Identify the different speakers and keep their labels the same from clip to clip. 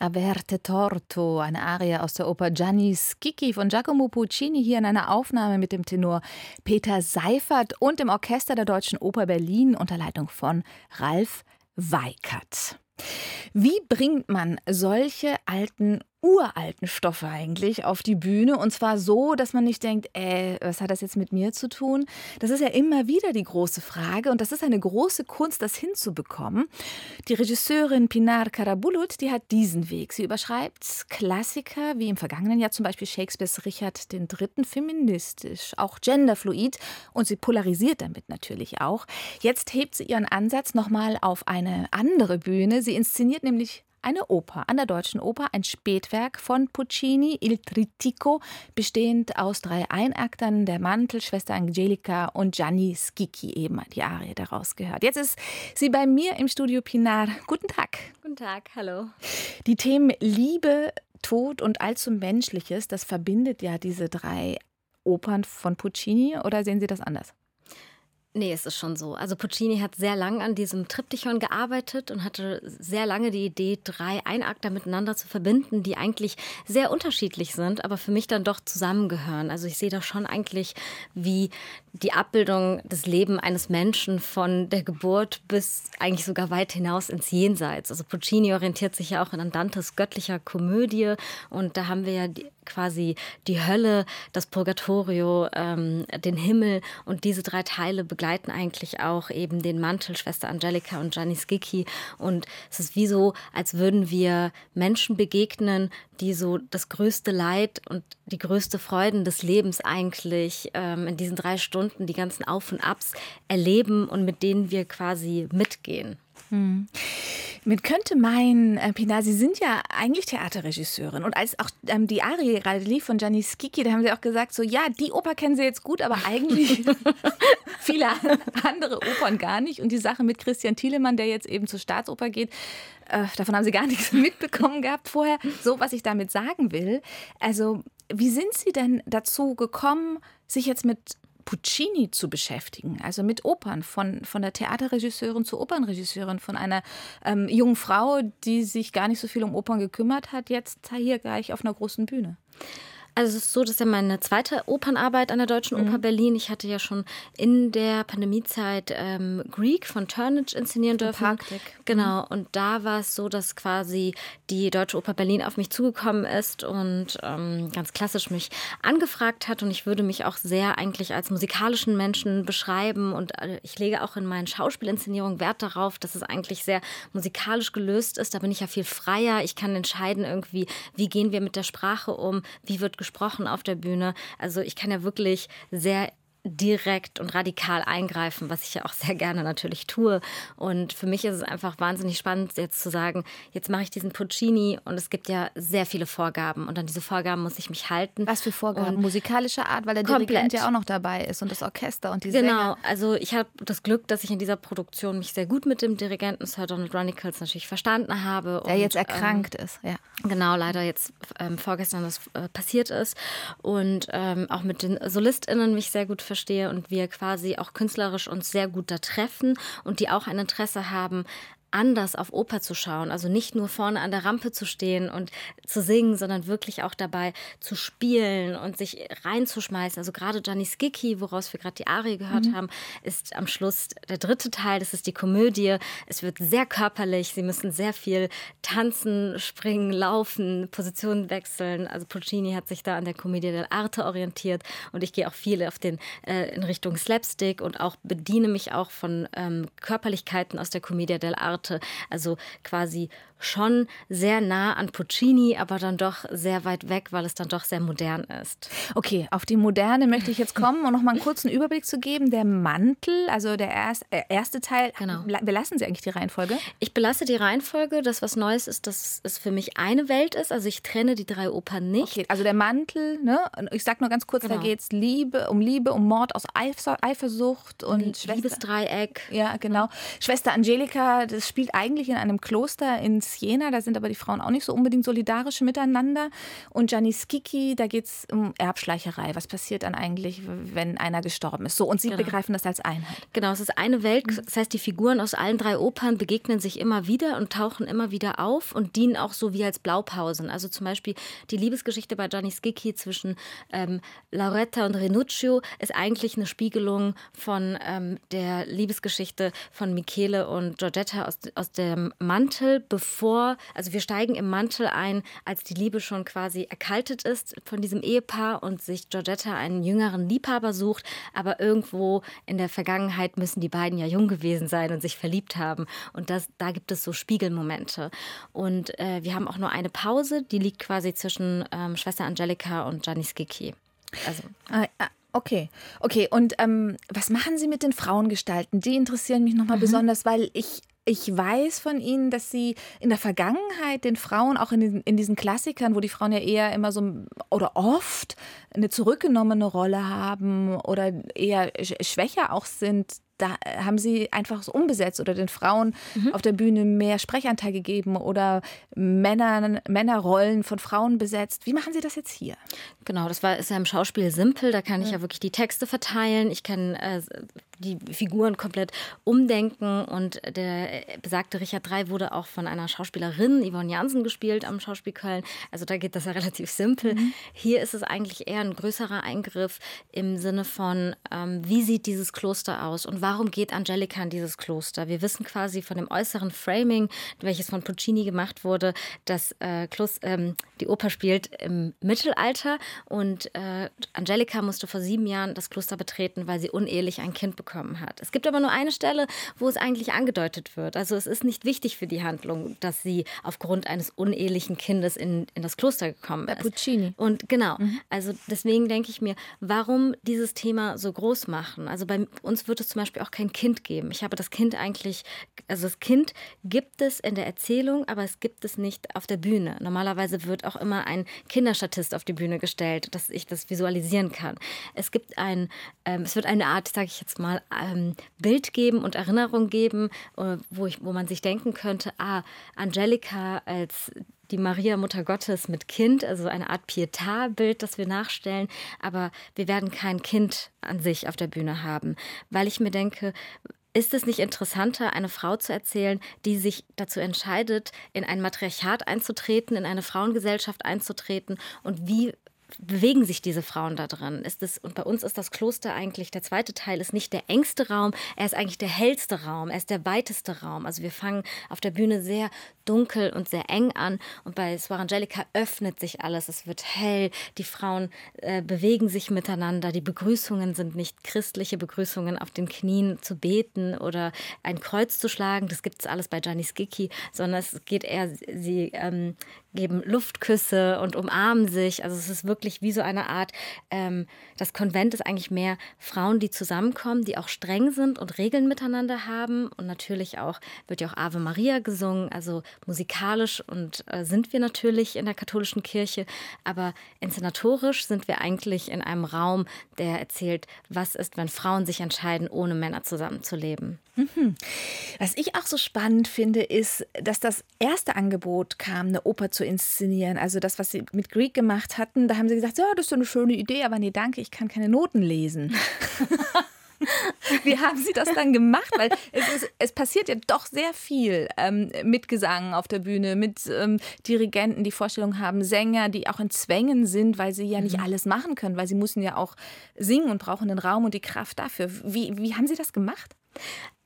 Speaker 1: Averte Torto, eine Arie aus der Oper Gianni Schicchi von Giacomo Puccini, hier in einer Aufnahme mit dem Tenor Peter Seifert und dem Orchester der Deutschen Oper Berlin unter Leitung von Ralf Weikert. Wie bringt man solche alten uralten Stoffe eigentlich auf die Bühne und zwar so, dass man nicht denkt, äh, was hat das jetzt mit mir zu tun? Das ist ja immer wieder die große Frage und das ist eine große Kunst, das hinzubekommen. Die Regisseurin Pinar Karabulut, die hat diesen Weg. Sie überschreibt Klassiker wie im vergangenen Jahr zum Beispiel Shakespeares Richard III. feministisch, auch genderfluid und sie polarisiert damit natürlich auch. Jetzt hebt sie ihren Ansatz nochmal auf eine andere Bühne. Sie inszeniert nämlich eine Oper an der Deutschen Oper, ein Spätwerk von Puccini, Il Trittico, bestehend aus drei Einaktern, der Mantel, Schwester Angelica und Gianni Schicchi, eben die Arie daraus gehört. Jetzt ist sie bei mir im Studio Pinar. Guten Tag.
Speaker 2: Guten Tag, hallo.
Speaker 1: Die Themen Liebe, Tod und allzu Menschliches, das verbindet ja diese drei Opern von Puccini, oder sehen Sie das anders?
Speaker 2: Nee, es ist schon so. Also Puccini hat sehr lange an diesem Triptychon gearbeitet und hatte sehr lange die Idee, drei Einakter miteinander zu verbinden, die eigentlich sehr unterschiedlich sind, aber für mich dann doch zusammengehören. Also ich sehe da schon eigentlich wie die Abbildung des Lebens eines Menschen von der Geburt bis eigentlich sogar weit hinaus ins Jenseits. Also Puccini orientiert sich ja auch an Dantes göttlicher Komödie und da haben wir ja die, quasi die Hölle, das Purgatorio, ähm, den Himmel und diese drei Teile begleiten eigentlich auch eben den Mantel Schwester Angelika und Gianni Schicchi und es ist wie so, als würden wir Menschen begegnen, die so das größte Leid und die größte Freuden des Lebens eigentlich ähm, in diesen drei Stunden, die ganzen Auf und Abs erleben und mit denen wir quasi mitgehen. Hm.
Speaker 1: Man könnte meinen, äh, Pinar, Sie sind ja eigentlich Theaterregisseurin. Und als auch ähm, die Arie gerade lief von Gianni Schicchi, da haben Sie auch gesagt, so ja, die Oper kennen Sie jetzt gut, aber eigentlich viele andere Opern gar nicht. Und die Sache mit Christian Thielemann, der jetzt eben zur Staatsoper geht, äh, davon haben Sie gar nichts mitbekommen gehabt vorher. So, was ich damit sagen will. Also, wie sind Sie denn dazu gekommen, sich jetzt mit Puccini zu beschäftigen, also mit Opern, von, von der Theaterregisseurin zur Opernregisseurin, von einer ähm, jungen Frau, die sich gar nicht so viel um Opern gekümmert hat, jetzt hier gleich auf einer großen Bühne.
Speaker 2: Also es ist so, das ist ja meine zweite Opernarbeit an der Deutschen mhm. Oper Berlin. Ich hatte ja schon in der Pandemiezeit ähm, Greek von Turnage inszenieren dürfen.
Speaker 1: Parkdeck.
Speaker 2: Genau. Und da war es so, dass quasi die Deutsche Oper Berlin auf mich zugekommen ist und ähm, ganz klassisch mich angefragt hat. Und ich würde mich auch sehr eigentlich als musikalischen Menschen beschreiben. Und äh, ich lege auch in meinen Schauspielinszenierungen Wert darauf, dass es eigentlich sehr musikalisch gelöst ist. Da bin ich ja viel freier. Ich kann entscheiden irgendwie, wie gehen wir mit der Sprache um, wie wird gesprochen gesprochen auf der Bühne. Also ich kann ja wirklich sehr direkt und radikal eingreifen, was ich ja auch sehr gerne natürlich tue. Und für mich ist es einfach wahnsinnig spannend, jetzt zu sagen, jetzt mache ich diesen Puccini und es gibt ja sehr viele Vorgaben und an diese Vorgaben muss ich mich halten.
Speaker 1: Was für Vorgaben? Und Musikalischer Art, weil der komplett. Dirigent ja auch noch dabei ist und das Orchester und die
Speaker 2: Genau,
Speaker 1: Sänger.
Speaker 2: also ich habe das Glück, dass ich in dieser Produktion mich sehr gut mit dem Dirigenten Sir Donald Runicles natürlich verstanden habe.
Speaker 1: Der und, jetzt erkrankt ähm, ist, ja.
Speaker 2: Genau, leider jetzt ähm, vorgestern das äh, passiert ist und ähm, auch mit den SolistInnen mich sehr gut verstehe und wir quasi auch künstlerisch uns sehr gut da treffen und die auch ein Interesse haben anders auf Oper zu schauen. Also nicht nur vorne an der Rampe zu stehen und zu singen, sondern wirklich auch dabei zu spielen und sich reinzuschmeißen. Also gerade Gianni Schicchi, woraus wir gerade die Arie gehört mhm. haben, ist am Schluss der dritte Teil. Das ist die Komödie. Es wird sehr körperlich. Sie müssen sehr viel tanzen, springen, laufen, Positionen wechseln. Also Puccini hat sich da an der Commedia dell'arte orientiert und ich gehe auch viel auf den, äh, in Richtung Slapstick und auch bediene mich auch von ähm, Körperlichkeiten aus der Commedia dell'arte Arte, also quasi schon sehr nah an Puccini, aber dann doch sehr weit weg, weil es dann doch sehr modern ist.
Speaker 1: Okay, auf die Moderne möchte ich jetzt kommen und noch mal einen kurzen Überblick zu geben. Der Mantel, also der erst, äh, erste Teil, genau. belassen Sie eigentlich die Reihenfolge?
Speaker 2: Ich belasse die Reihenfolge. Das, was Neues ist, dass es für mich eine Welt ist. Also ich trenne die drei Opern nicht.
Speaker 1: Okay, also der Mantel, ne? ich sage nur ganz kurz, genau. da geht es Liebe, um Liebe, um Mord aus Eifersucht und
Speaker 2: Liebesdreieck.
Speaker 1: Ja, genau. Schwester Angelika, das spielt eigentlich in einem Kloster in Siena, da sind aber die Frauen auch nicht so unbedingt solidarisch miteinander. Und Gianni Schicchi, da geht es um Erbschleicherei. Was passiert dann eigentlich, wenn einer gestorben ist? So, und Sie genau. begreifen das als Einheit.
Speaker 2: Genau, es ist eine Welt. Mhm. Das heißt, die Figuren aus allen drei Opern begegnen sich immer wieder und tauchen immer wieder auf und dienen auch so wie als Blaupausen. Also zum Beispiel die Liebesgeschichte bei Gianni Schicchi zwischen ähm, Lauretta und Renuccio ist eigentlich eine Spiegelung von ähm, der Liebesgeschichte von Michele und Giorgetta aus, aus dem Mantel, bevor, also wir steigen im Mantel ein, als die Liebe schon quasi erkaltet ist von diesem Ehepaar und sich Giorgetta einen jüngeren Liebhaber sucht, aber irgendwo in der Vergangenheit müssen die beiden ja jung gewesen sein und sich verliebt haben. Und das, da gibt es so Spiegelmomente. Und äh, wir haben auch nur eine Pause, die liegt quasi zwischen ähm, Schwester Angelika und Gianni Schicchi.
Speaker 1: Also. Ah, ah, okay, okay. Und ähm, was machen Sie mit den Frauengestalten? Die interessieren mich nochmal mhm. besonders, weil ich ich weiß von Ihnen, dass Sie in der Vergangenheit den Frauen, auch in diesen, in diesen, Klassikern, wo die Frauen ja eher immer so oder oft eine zurückgenommene Rolle haben oder eher schwächer auch sind, da haben sie einfach so umbesetzt oder den Frauen mhm. auf der Bühne mehr Sprechanteil gegeben oder Männern, Männerrollen von Frauen besetzt. Wie machen Sie das jetzt hier?
Speaker 2: Genau, das war, ist ja im Schauspiel simpel. Da kann ich ja wirklich die Texte verteilen. Ich kann äh, die Figuren komplett umdenken. Und der besagte Richard III wurde auch von einer Schauspielerin, Yvonne Jansen, gespielt am Schauspiel Köln. Also da geht das ja relativ simpel. Mhm. Hier ist es eigentlich eher ein größerer Eingriff im Sinne von, ähm, wie sieht dieses Kloster aus und warum geht Angelika in dieses Kloster? Wir wissen quasi von dem äußeren Framing, welches von Puccini gemacht wurde, dass äh, Klos, ähm, die Oper spielt im Mittelalter und äh, Angelika musste vor sieben Jahren das Kloster betreten, weil sie unehelich ein Kind bekommen bekommen hat. Es gibt aber nur eine Stelle, wo es eigentlich angedeutet wird. Also es ist nicht wichtig für die Handlung, dass sie aufgrund eines unehelichen Kindes in, in das Kloster gekommen ist.
Speaker 1: Puccini.
Speaker 2: Und genau, mhm. also deswegen denke ich mir, warum dieses Thema so groß machen? Also bei uns wird es zum Beispiel auch kein Kind geben. Ich habe das Kind eigentlich, also das Kind gibt es in der Erzählung, aber es gibt es nicht auf der Bühne. Normalerweise wird auch immer ein Kinderstatist auf die Bühne gestellt, dass ich das visualisieren kann. Es gibt ein, ähm, es wird eine Art, sage ich jetzt mal, ähm, Bild geben und Erinnerung geben, äh, wo, ich, wo man sich denken könnte, ah, Angelika als die Maria Mutter Gottes mit Kind, also eine Art Pietà-Bild, das wir nachstellen, aber wir werden kein Kind an sich auf der Bühne haben, weil ich mir denke, ist es nicht interessanter, eine Frau zu erzählen, die sich dazu entscheidet, in ein Matriarchat einzutreten, in eine Frauengesellschaft einzutreten? Und wie bewegen sich diese Frauen da drin? Ist es, und bei uns ist das Kloster eigentlich, der zweite Teil ist nicht der engste Raum, er ist eigentlich der hellste Raum, er ist der weiteste Raum. Also wir fangen auf der Bühne sehr dunkel und sehr eng an und bei Suor Angelica öffnet sich alles, es wird hell, die Frauen äh, bewegen sich miteinander, die Begrüßungen sind nicht christliche Begrüßungen auf den Knien zu beten oder ein Kreuz zu schlagen, das gibt es alles bei Gianni Schicchi, sondern es geht eher, sie ähm, geben Luftküsse und umarmen sich. Also es ist wirklich wie so eine Art, ähm, das Konvent ist eigentlich mehr Frauen, die zusammenkommen, die auch streng sind und Regeln miteinander haben. Und natürlich auch wird ja auch Ave Maria gesungen. Also musikalisch und äh, sind wir natürlich in der katholischen Kirche, aber inszenatorisch sind wir eigentlich in einem Raum, der erzählt, was ist, wenn Frauen sich entscheiden, ohne Männer zusammenzuleben.
Speaker 1: Mhm. Was ich auch so spannend finde, ist, dass das erste Angebot kam, eine Oper zu inszenieren. Also das, was sie mit Greek gemacht hatten, da haben sie gesagt, ja, das ist so eine schöne Idee, aber nee, danke, ich kann keine Noten lesen. Wie haben Sie das dann gemacht? Weil es, ist, es passiert ja doch sehr viel ähm, mit Gesang auf der Bühne, mit ähm, Dirigenten, die Vorstellungen haben, Sänger, die auch in Zwängen sind, weil sie ja nicht mhm. alles machen können, weil sie müssen ja auch singen und brauchen den Raum und die Kraft dafür. Wie, wie haben Sie das gemacht?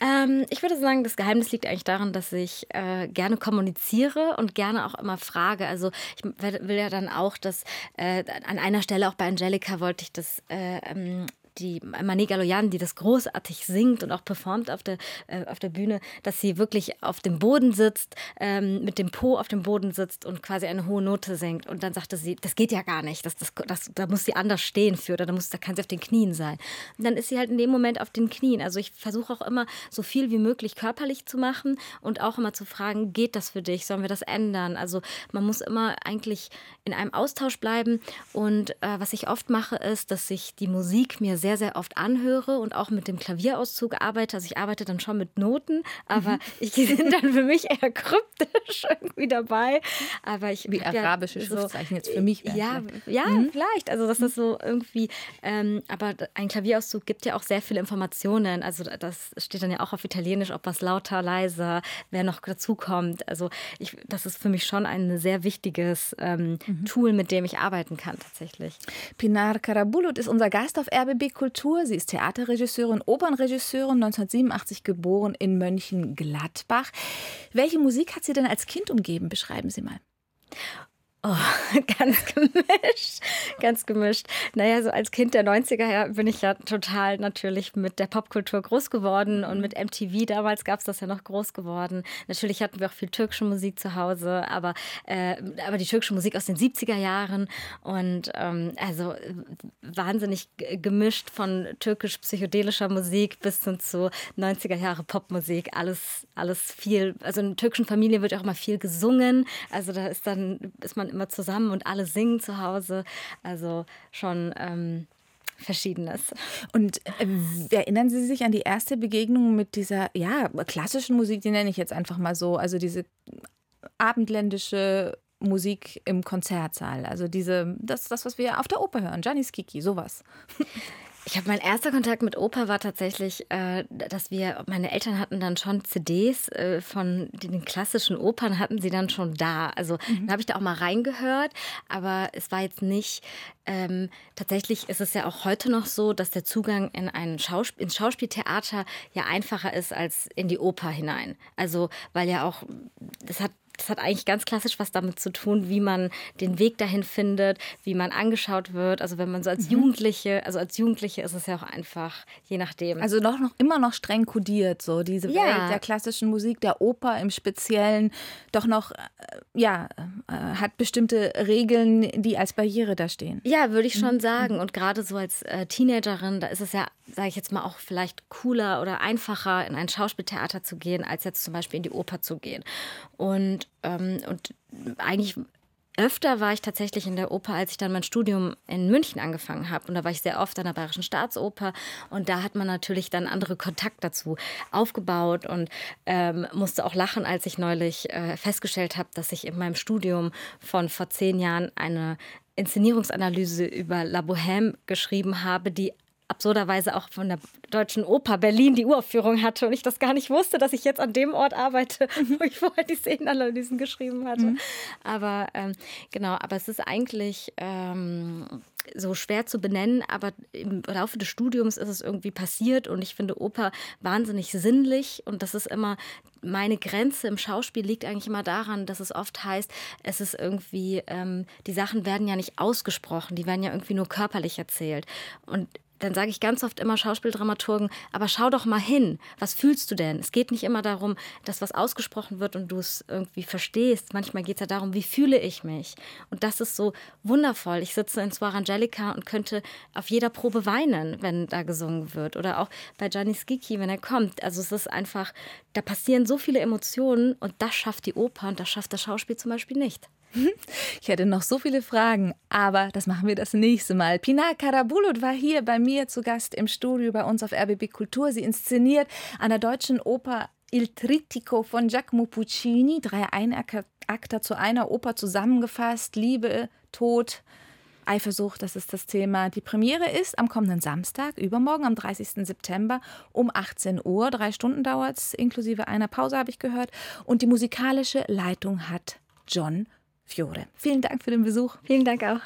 Speaker 2: Ähm, ich würde sagen, das Geheimnis liegt eigentlich darin, dass ich äh, gerne kommuniziere und gerne auch immer frage. Also ich will ja dann auch, dass äh, an einer Stelle auch bei Angelika wollte ich das äh, ähm, die Mané Galoyan, die das großartig singt und auch performt auf der, äh, auf der Bühne, dass sie wirklich auf dem Boden sitzt, ähm, mit dem Po auf dem Boden sitzt und quasi eine hohe Note singt. Und dann sagte sie, das geht ja gar nicht, das, das, das, da muss sie anders stehen für, oder da, muss, da kann sie auf den Knien sein. Und dann ist sie halt in dem Moment auf den Knien. Also ich versuche auch immer so viel wie möglich körperlich zu machen und auch immer zu fragen, geht das für dich, sollen wir das ändern? Also man muss immer eigentlich in einem Austausch bleiben. Und äh, was ich oft mache, ist, dass sich die Musik mir sehr sehr, sehr oft anhöre und auch mit dem Klavierauszug arbeite. Also ich arbeite dann schon mit Noten, aber mhm. ich sind dann für mich eher kryptisch irgendwie dabei. Aber ich
Speaker 1: wie arabische ja Schriftzeichen so, jetzt für mich.
Speaker 2: Ja, ja, mhm. vielleicht. Also das ist so irgendwie. Ähm, aber ein Klavierauszug gibt ja auch sehr viele Informationen. Also das steht dann ja auch auf Italienisch, ob was lauter, leiser, wer noch dazukommt. Also ich, das ist für mich schon ein sehr wichtiges ähm, mhm. Tool, mit dem ich arbeiten kann tatsächlich.
Speaker 1: Pinar Karabulut ist unser Gast auf RBB Kultur. Sie ist Theaterregisseurin, Opernregisseurin, 1987 geboren in Mönchengladbach. Welche Musik hat Sie denn als Kind umgeben? Beschreiben Sie mal.
Speaker 2: Oh, ganz gemischt, ganz gemischt. Naja, so als Kind der 90er ja, bin ich ja total natürlich mit der Popkultur groß geworden und mit MTV, damals gab es das ja noch groß geworden. Natürlich hatten wir auch viel türkische Musik zu Hause, aber, äh, aber die türkische Musik aus den 70er Jahren und ähm, also wahnsinnig gemischt von türkisch-psychedelischer Musik bis hin zu 90er Jahre Popmusik, alles, alles viel. Also in türkischen Familien wird auch immer viel gesungen, also da ist dann, ist man immer zusammen und alle singen zu Hause. Also schon. Ähm, Verschiedenes.
Speaker 1: Und äh, erinnern Sie sich an die erste Begegnung mit dieser ja, klassischen Musik, die nenne ich jetzt einfach mal so, also diese abendländische Musik im Konzertsaal, also diese, das, das was wir auf der Oper hören, Gianni Schicchi, sowas.
Speaker 2: Ich habe mein erster Kontakt mit Oper war tatsächlich, äh, dass wir, meine Eltern hatten dann schon CDs äh, von den klassischen Opern, hatten sie dann schon da. Also mhm. dann habe ich da auch mal reingehört, aber es war jetzt nicht, ähm, tatsächlich ist es ja auch heute noch so, dass der Zugang in ein Schausp ins Schauspieltheater ja einfacher ist als in die Oper hinein. Also weil ja auch, das hat das hat eigentlich ganz klassisch was damit zu tun, wie man den Weg dahin findet, wie man angeschaut wird. Also wenn man so als mhm. Jugendliche, also als Jugendliche ist es ja auch einfach, je nachdem.
Speaker 1: Also noch, noch immer noch streng kodiert, so diese ja. Welt der klassischen Musik, der Oper im Speziellen, doch noch, äh, ja, äh, hat bestimmte Regeln, die als Barriere da stehen.
Speaker 2: Ja, würde ich schon mhm. sagen. Und gerade so als äh, Teenagerin, da ist es ja, sage ich jetzt mal, auch vielleicht cooler oder einfacher, in ein Schauspieltheater zu gehen, als jetzt zum Beispiel in die Oper zu gehen. Und, ähm, und eigentlich öfter war ich tatsächlich in der Oper, als ich dann mein Studium in München angefangen habe. Und da war ich sehr oft an der Bayerischen Staatsoper. Und da hat man natürlich dann andere Kontakt dazu aufgebaut und ähm, musste auch lachen, als ich neulich äh, festgestellt habe, dass ich in meinem Studium von vor zehn Jahren eine Inszenierungsanalyse über La Bohème geschrieben habe, die absurderweise auch von der Deutschen Oper Berlin die Uraufführung hatte und ich das gar nicht wusste, dass ich jetzt an dem Ort arbeite, wo ich vorher die Szenenanalysen geschrieben hatte. Mhm. Aber ähm, genau, aber es ist eigentlich ähm, so schwer zu benennen, aber im Laufe des Studiums ist es irgendwie passiert und ich finde Oper wahnsinnig sinnlich und das ist immer meine Grenze im Schauspiel liegt eigentlich immer daran, dass es oft heißt, es ist irgendwie, ähm, die Sachen werden ja nicht ausgesprochen, die werden ja irgendwie nur körperlich erzählt. Und dann sage ich ganz oft immer Schauspieldramaturgen, aber schau doch mal hin. Was fühlst du denn? Es geht nicht immer darum, dass was ausgesprochen wird und du es irgendwie verstehst. Manchmal geht es ja darum, wie fühle ich mich? Und das ist so wundervoll. Ich sitze in Suar Angelica und könnte auf jeder Probe weinen, wenn da gesungen wird. Oder auch bei Gianni Schicchi, wenn er kommt. Also es ist einfach, da passieren so viele Emotionen und das schafft die Oper und das schafft das Schauspiel zum Beispiel nicht.
Speaker 1: Ich hätte noch so viele Fragen, aber das machen wir das nächste Mal. Pinar Karabulut war hier bei mir zu Gast im Studio bei uns auf RBB Kultur. Sie inszeniert an der Deutschen Oper Il Trittico von Giacomo Puccini, drei Einakter zu einer Oper zusammengefasst. Liebe, Tod, Eifersucht, das ist das Thema. Die Premiere ist am kommenden Samstag, übermorgen am 30. September um 18 Uhr. Drei Stunden dauert es, inklusive einer Pause habe ich gehört. Und die musikalische Leitung hat John Fiore. Vielen Dank für den Besuch.
Speaker 2: Vielen Dank auch.